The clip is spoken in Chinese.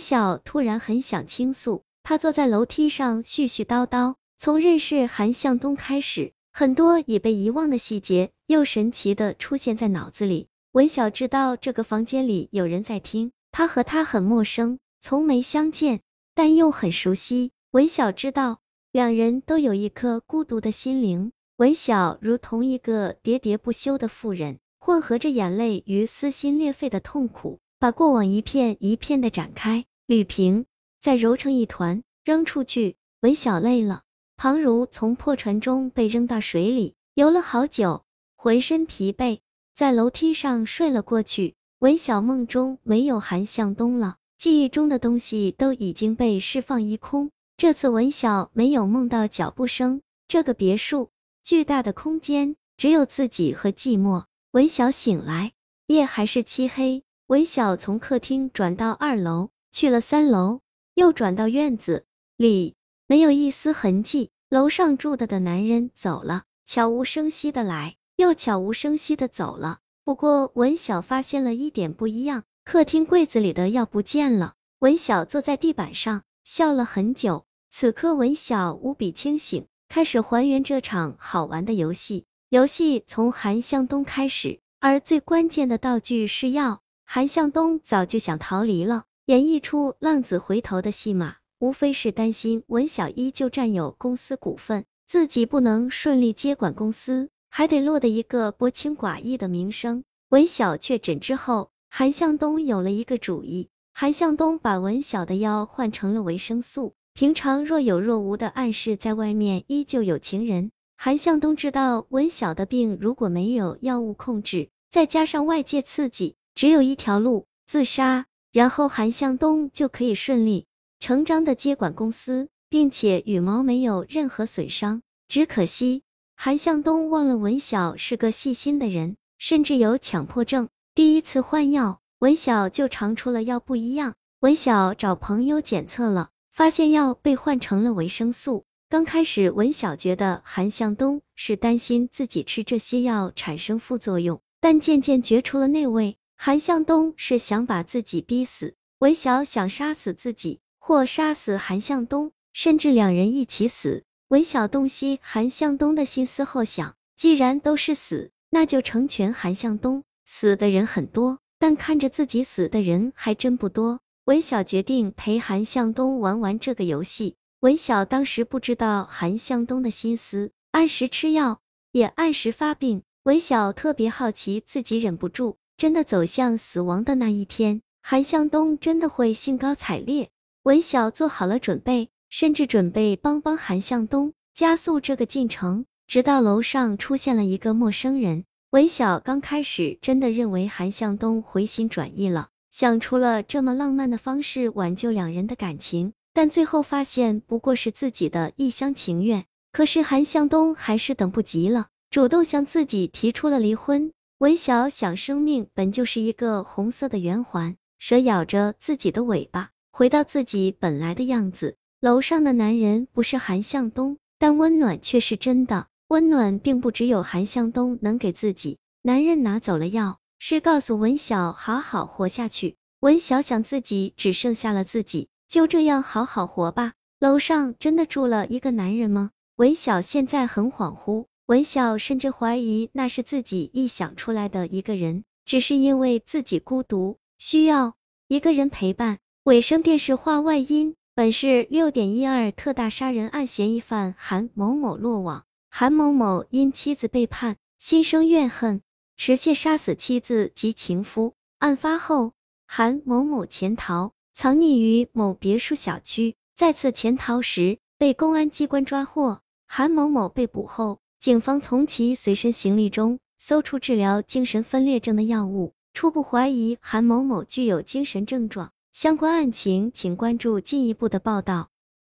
晓突然很想倾诉，他坐在楼梯上絮絮叨叨，从认识韩向东开始，很多已被遗忘的细节又神奇的出现在脑子里。文晓知道这个房间里有人在听，他和他很陌生，从没相见，但又很熟悉。文晓知道，两人都有一颗孤独的心灵。文晓如同一个喋喋不休的妇人，混合着眼泪与撕心裂肺的痛苦，把过往一片一片的展开、吕平，再揉成一团，扔出去。文晓累了，庞如从破船中被扔到水里，游了好久，浑身疲惫，在楼梯上睡了过去。文晓梦中没有韩向东了，记忆中的东西都已经被释放一空。这次文晓没有梦到脚步声，这个别墅。巨大的空间，只有自己和寂寞。文晓醒来，夜还是漆黑。文晓从客厅转到二楼，去了三楼，又转到院子里，没有一丝痕迹。楼上住的的男人走了，悄无声息的来，又悄无声息的走了。不过文晓发现了一点不一样，客厅柜子里的药不见了。文晓坐在地板上，笑了很久。此刻文晓无比清醒。开始还原这场好玩的游戏，游戏从韩向东开始，而最关键的道具是药。韩向东早就想逃离了，演绎出浪子回头的戏码，无非是担心文小依旧占有公司股份，自己不能顺利接管公司，还得落得一个薄情寡义的名声。文小确诊之后，韩向东有了一个主意，韩向东把文小的药换成了维生素。平常若有若无的暗示，在外面依旧有情人。韩向东知道文小的病如果没有药物控制，再加上外界刺激，只有一条路，自杀。然后韩向东就可以顺理成章的接管公司，并且羽毛没有任何损伤。只可惜韩向东忘了文晓是个细心的人，甚至有强迫症。第一次换药，文晓就尝出了药不一样。文晓找朋友检测了。发现药被换成了维生素。刚开始，文晓觉得韩向东是担心自己吃这些药产生副作用，但渐渐觉出了内味，韩向东是想把自己逼死。文晓想杀死自己，或杀死韩向东，甚至两人一起死。文晓洞悉韩向东的心思后想，既然都是死，那就成全韩向东。死的人很多，但看着自己死的人还真不多。文晓决定陪韩向东玩玩这个游戏。文晓当时不知道韩向东的心思，按时吃药，也按时发病。文晓特别好奇，自己忍不住，真的走向死亡的那一天，韩向东真的会兴高采烈。文晓做好了准备，甚至准备帮帮韩向东，加速这个进程。直到楼上出现了一个陌生人，文晓刚开始真的认为韩向东回心转意了。想出了这么浪漫的方式挽救两人的感情，但最后发现不过是自己的一厢情愿。可是韩向东还是等不及了，主动向自己提出了离婚。文晓想，生命本就是一个红色的圆环，蛇咬着自己的尾巴，回到自己本来的样子。楼上的男人不是韩向东，但温暖却是真的。温暖并不只有韩向东能给自己。男人拿走了药。是告诉文晓好好活下去。文晓想自己只剩下了自己，就这样好好活吧。楼上真的住了一个男人吗？文晓现在很恍惚，文晓甚至怀疑那是自己臆想出来的一个人，只是因为自己孤独，需要一个人陪伴。尾声电视化外音：本市六点一二特大杀人案嫌疑犯韩某某落网。韩某某因妻子背叛，心生怨恨。持械杀死妻子及情夫。案发后，韩某某潜逃，藏匿于某别墅小区。再次潜逃时，被公安机关抓获。韩某某被捕后，警方从其随身行李中搜出治疗精神分裂症的药物，初步怀疑韩某某具有精神症状。相关案情，请关注进一步的报道。